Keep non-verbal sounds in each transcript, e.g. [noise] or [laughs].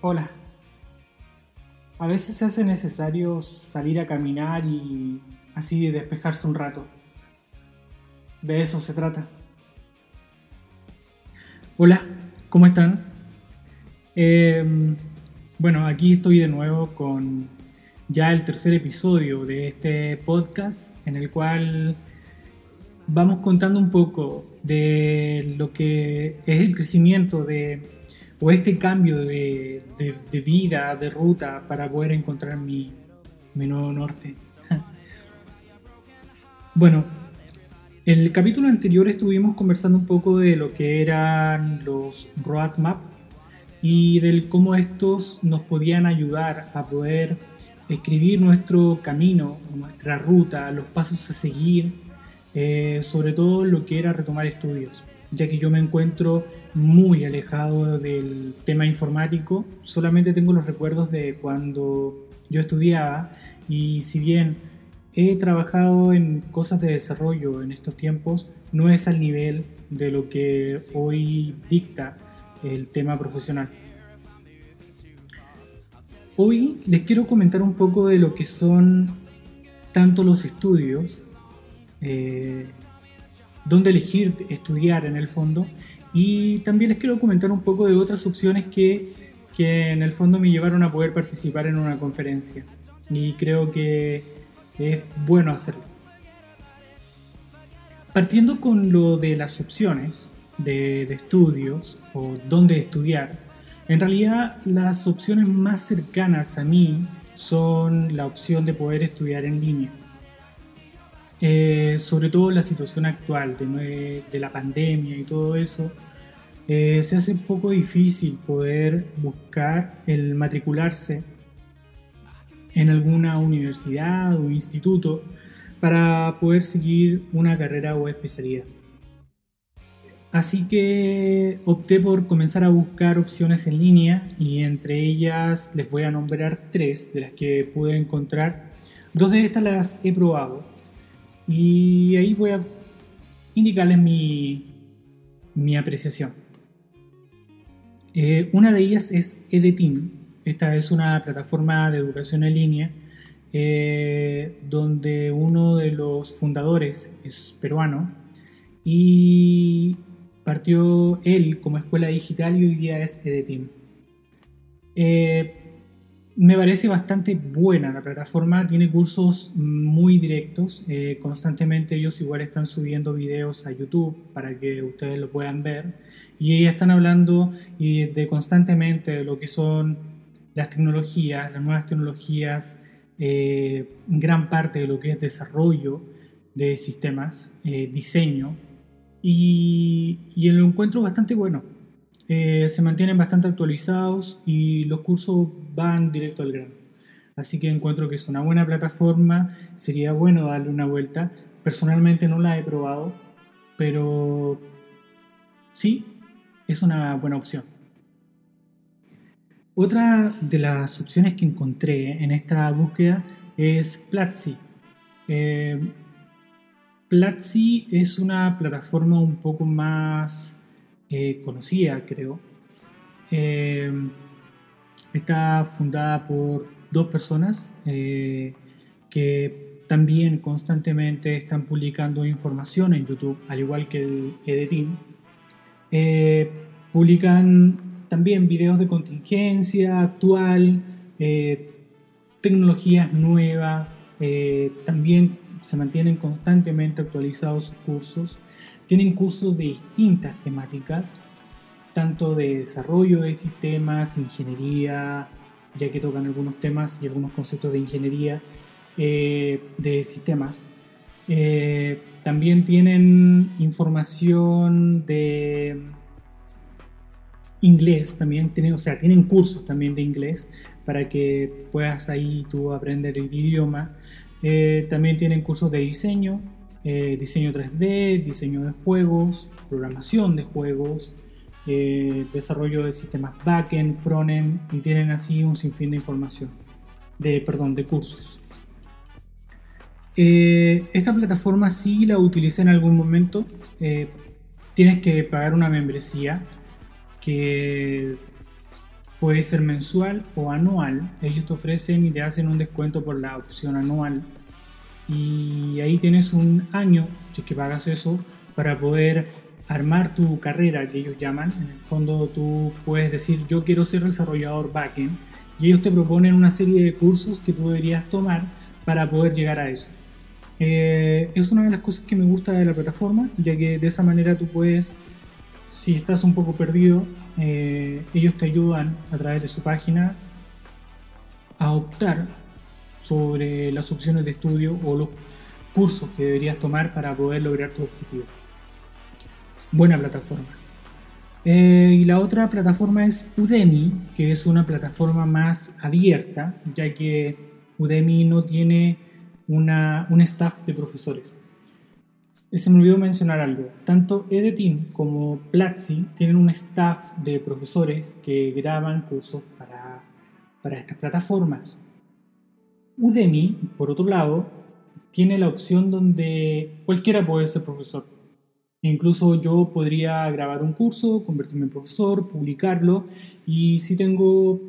Hola. A veces se hace necesario salir a caminar y así despejarse un rato. De eso se trata. Hola, ¿cómo están? Em, bueno, aquí estoy de nuevo con ya el tercer episodio de este podcast en el cual vamos contando un poco de lo que es el crecimiento de o este cambio de, vida, de ruta para poder encontrar mi, mi nuevo norte. [laughs] bueno, el capítulo anterior estuvimos conversando un poco de lo que eran los roadmap y del cómo estos nos podían ayudar a poder escribir nuestro camino, nuestra ruta, los pasos a seguir, eh, sobre todo lo que era retomar estudios, ya que yo me encuentro muy alejado del tema informático, solamente tengo los recuerdos de cuando yo estudiaba y si bien he trabajado en cosas de desarrollo en estos tiempos, no es al nivel de lo que hoy dicta el tema profesional. Hoy les quiero comentar un poco de lo que son tanto los estudios, eh, dónde elegir estudiar en el fondo, y también les quiero comentar un poco de otras opciones que, que en el fondo me llevaron a poder participar en una conferencia. Y creo que es bueno hacerlo. Partiendo con lo de las opciones de, de estudios o dónde estudiar, en realidad las opciones más cercanas a mí son la opción de poder estudiar en línea. Eh, sobre todo la situación actual de, de la pandemia y todo eso, eh, se hace un poco difícil poder buscar el matricularse en alguna universidad o instituto para poder seguir una carrera o especialidad. Así que opté por comenzar a buscar opciones en línea y entre ellas les voy a nombrar tres de las que pude encontrar. Dos de estas las he probado y ahí voy a indicarles mi, mi apreciación. Eh, una de ellas es Edetim. Esta es una plataforma de educación en línea eh, donde uno de los fundadores es peruano y Partió él como escuela digital y hoy día es Edetim. Eh, me parece bastante buena la plataforma, tiene cursos muy directos, eh, constantemente ellos igual están subiendo videos a YouTube para que ustedes lo puedan ver y ellos están hablando de constantemente de lo que son las tecnologías, las nuevas tecnologías, eh, gran parte de lo que es desarrollo de sistemas, diseño, y, y lo encuentro bastante bueno. Eh, se mantienen bastante actualizados y los cursos van directo al grano. Así que encuentro que es una buena plataforma, sería bueno darle una vuelta. Personalmente no la he probado, pero sí, es una buena opción. Otra de las opciones que encontré en esta búsqueda es Platzi. Eh, Platzi es una plataforma un poco más eh, conocida, creo. Eh, está fundada por dos personas eh, que también constantemente están publicando información en YouTube, al igual que el Edetim. publican también videos de contingencia actual, tecnologías nuevas, también se mantienen constantemente actualizados sus cursos. Tienen cursos de distintas temáticas, tanto de desarrollo de sistemas, ingeniería, ya que tocan algunos temas y algunos conceptos de ingeniería eh, de sistemas. Eh, también tienen información de inglés, también tienen, o sea, tienen cursos también de inglés para que puedas ahí tú aprender el idioma. Eh, también tienen cursos de diseño, eh, diseño 3D, diseño de juegos, programación de juegos, eh, desarrollo de sistemas backend, frontend y tienen así un sinfín de información, de, perdón, de cursos. esta plataforma sí la utilicé en algún momento. tienes que pagar una membresía que Puede ser mensual o anual. Ellos te ofrecen y te hacen un descuento por la opción anual. Y ahí tienes un año, si que pagas eso, para poder armar tu carrera, que ellos llaman. En el fondo tú puedes decir, yo quiero ser desarrollador backend. Y ellos te proponen una serie de cursos que tú deberías tomar para poder llegar a eso. Eh, es una de las cosas que me gusta de la plataforma, ya que de esa manera tú puedes, si estás un poco perdido, eh, ellos te ayudan a través de su página a optar sobre las opciones de estudio o los cursos que deberías tomar para poder lograr tu objetivo. Buena plataforma. Eh, y la otra plataforma es Udemy, que es una plataforma más abierta, ya que Udemy no tiene un staff de profesores. Se me olvidó mencionar algo. Tanto Edeteam como Platzi tienen un staff de profesores que graban cursos para, para estas plataformas. Udemy, por otro lado, tiene la opción donde cualquiera puede ser profesor. Incluso yo podría grabar un curso, convertirme en profesor, publicarlo y si tengo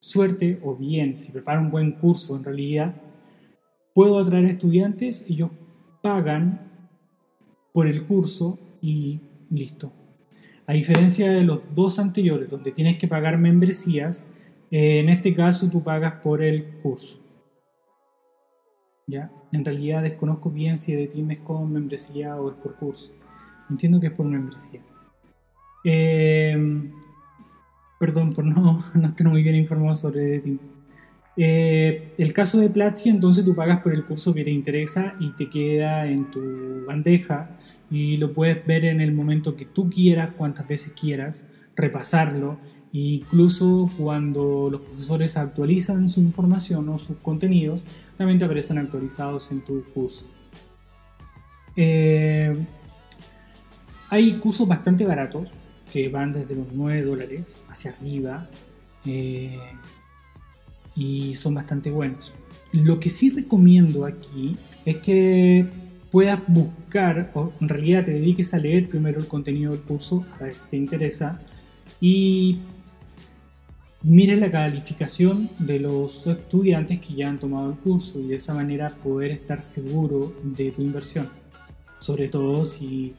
suerte o bien si preparo un buen curso en realidad, puedo atraer estudiantes, ellos pagan por el curso y listo. A diferencia de los dos anteriores, donde tienes que pagar membresías, en este caso tú pagas por el curso. ¿Ya? En realidad desconozco bien si de ti es con membresía o es por curso. Entiendo que es por membresía. Eh, perdón por no, [laughs] no estar muy bien informado sobre ti. Eh, el caso de Platzi, entonces tú pagas por el curso que te interesa y te queda en tu bandeja y lo puedes ver en el momento que tú quieras, cuantas veces quieras, repasarlo. E incluso cuando los profesores actualizan su información o sus contenidos, también te aparecen actualizados en tu curso. Eh, hay cursos bastante baratos que van desde los 9 dólares hacia arriba. Eh, y son bastante buenos. Lo que sí recomiendo aquí es que puedas buscar, o en realidad te dediques a leer primero el contenido del curso, a ver si te interesa, y mires la calificación de los estudiantes que ya han tomado el curso y de esa manera poder estar seguro de tu inversión. Sobre todo si,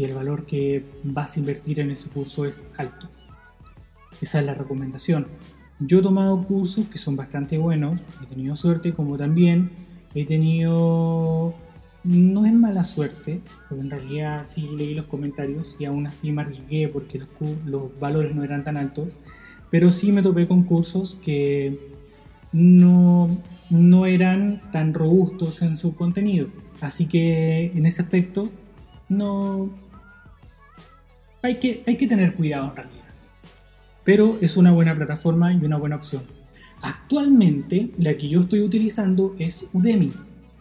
el valor que vas a invertir en ese curso es alto. Esa es la recomendación. Yo he tomado cursos que son bastante buenos, he tenido suerte, como también he tenido, no es mala suerte, porque en realidad sí leí los comentarios y aún así me arriesgué porque los valores no eran tan altos, pero sí me topé con cursos que no, no eran tan robustos en su contenido. Así que en ese aspecto no hay que, hay que tener cuidado en realidad pero es una buena plataforma y una buena opción. Actualmente la que yo estoy utilizando es Udemy,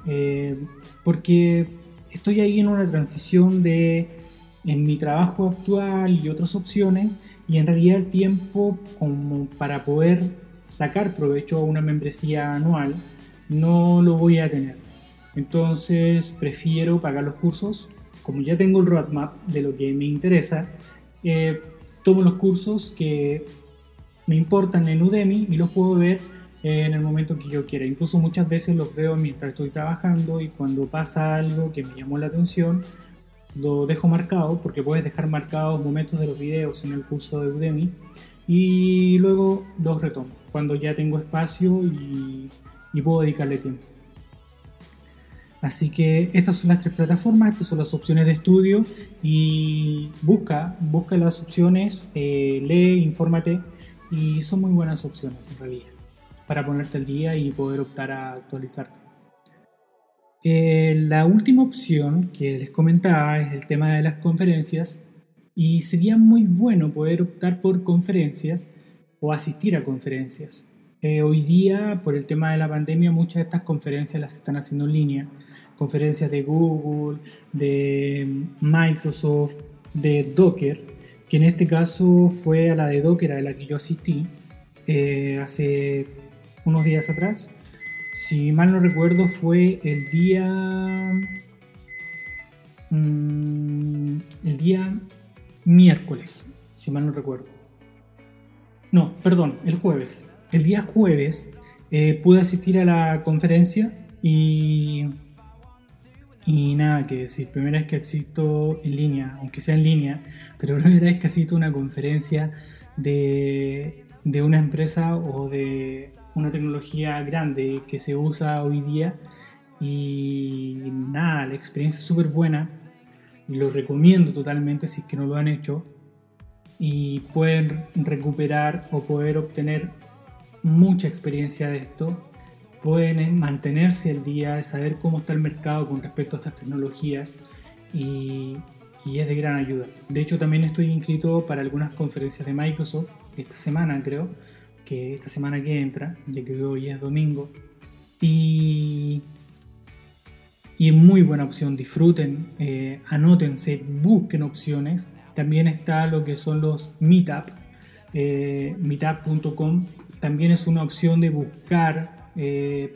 eh, porque estoy ahí en una transición de en mi trabajo actual y otras opciones y en realidad el tiempo como para poder sacar provecho a una membresía anual no lo voy a tener. Entonces prefiero pagar los cursos, como ya tengo el roadmap de lo que me interesa, eh, tomo los cursos que me importan en Udemy y los puedo ver en el momento que yo quiera. Incluso muchas veces los veo mientras estoy trabajando y cuando pasa algo que me llamó la atención, lo dejo marcado porque puedes dejar marcados momentos de los videos en el curso de Udemy y luego los retomo cuando ya tengo espacio y, y puedo dedicarle tiempo. Así que estas son las tres plataformas, estas son las opciones de estudio y busca, busca las opciones, eh, lee, infórmate y son muy buenas opciones en realidad para ponerte al día y poder optar a actualizarte. Eh, la última opción que les comentaba es el tema de las conferencias y sería muy bueno poder optar por conferencias o asistir a conferencias. Eh, hoy día, por el tema de la pandemia, muchas de estas conferencias las están haciendo en línea conferencias de Google, de Microsoft, de Docker, que en este caso fue a la de Docker a la que yo asistí eh, hace unos días atrás. Si mal no recuerdo fue el día... Mm, el día miércoles, si mal no recuerdo. no, perdón, el jueves. El día jueves eh, pude asistir a la conferencia y, y nada que decir. Primera vez que asisto en línea, aunque sea en línea, pero [laughs] primera vez que asisto a una conferencia de, de una empresa o de una tecnología grande que se usa hoy día. Y nada, la experiencia es súper buena. Lo recomiendo totalmente si es que no lo han hecho y pueden recuperar o poder obtener mucha experiencia de esto, pueden mantenerse al día, saber cómo está el mercado con respecto a estas tecnologías y, es de gran ayuda. De hecho, también estoy inscrito para algunas conferencias de Microsoft esta semana, creo, que esta semana que entra, ya que hoy es domingo. Y, y es muy buena opción, disfruten, eh, anótense, busquen opciones también está lo que son los Meetup. Eh, meetup.com también es una opción de buscar eh,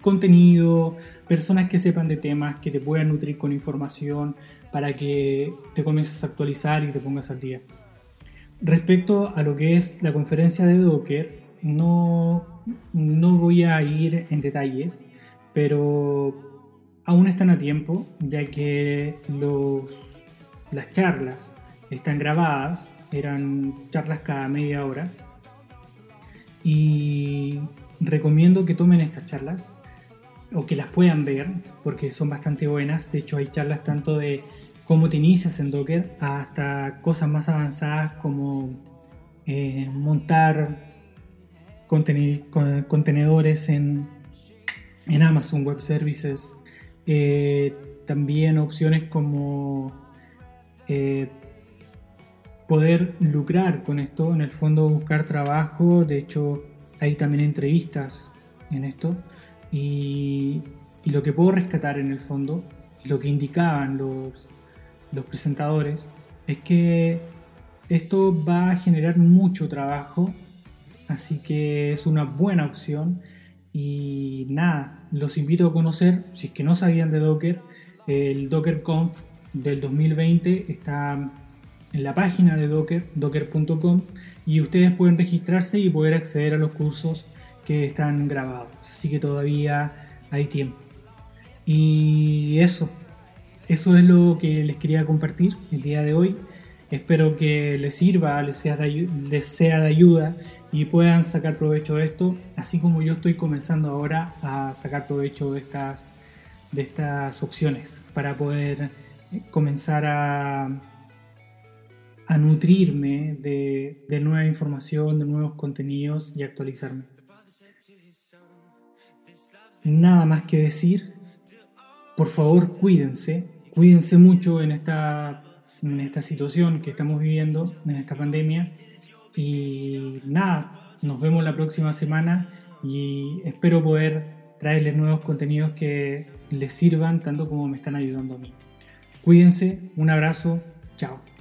contenido, personas que sepan de temas, que te puedan nutrir con información para que te comiences a actualizar y te pongas al día. Respecto a lo que es la conferencia de Docker, no, no voy a ir en detalles, pero aún están a tiempo, ya que los las charlas están grabadas, eran charlas cada media hora. Y recomiendo que tomen estas charlas o que las puedan ver porque son bastante buenas. De hecho, hay charlas tanto de cómo te inicias en Docker hasta cosas más avanzadas como eh, montar contenedores en, Amazon Web Services. Eh, también opciones como eh, poder lucrar con esto, en el fondo buscar trabajo, de hecho hay también entrevistas en esto. Y, lo que puedo rescatar en el fondo, lo que indicaban los, los presentadores, es que esto va a generar mucho trabajo, así que es una buena opción y nada, los invito a conocer, si es que no sabían de Docker, el DockerConf del 2020 está en la página de Docker, docker.com, y ustedes pueden registrarse y poder acceder a los cursos que están grabados. Así que todavía hay tiempo. Y eso, eso es lo que les quería compartir el día de hoy. Espero que les sirva, les sea de, ayuda y puedan sacar provecho de esto, así como yo estoy comenzando ahora a sacar provecho de estas, de estas opciones para poder comenzar a, a nutrirme de, de nueva información, de nuevos contenidos y actualizarme. Nada más que decir. Por favor, cuídense. Cuídense mucho en esta, en esta situación que estamos viviendo, en esta pandemia. Y nada, nos vemos la próxima semana y espero poder traerles nuevos contenidos que les sirvan tanto como me están ayudando a mí. Cuídense, un abrazo, chao.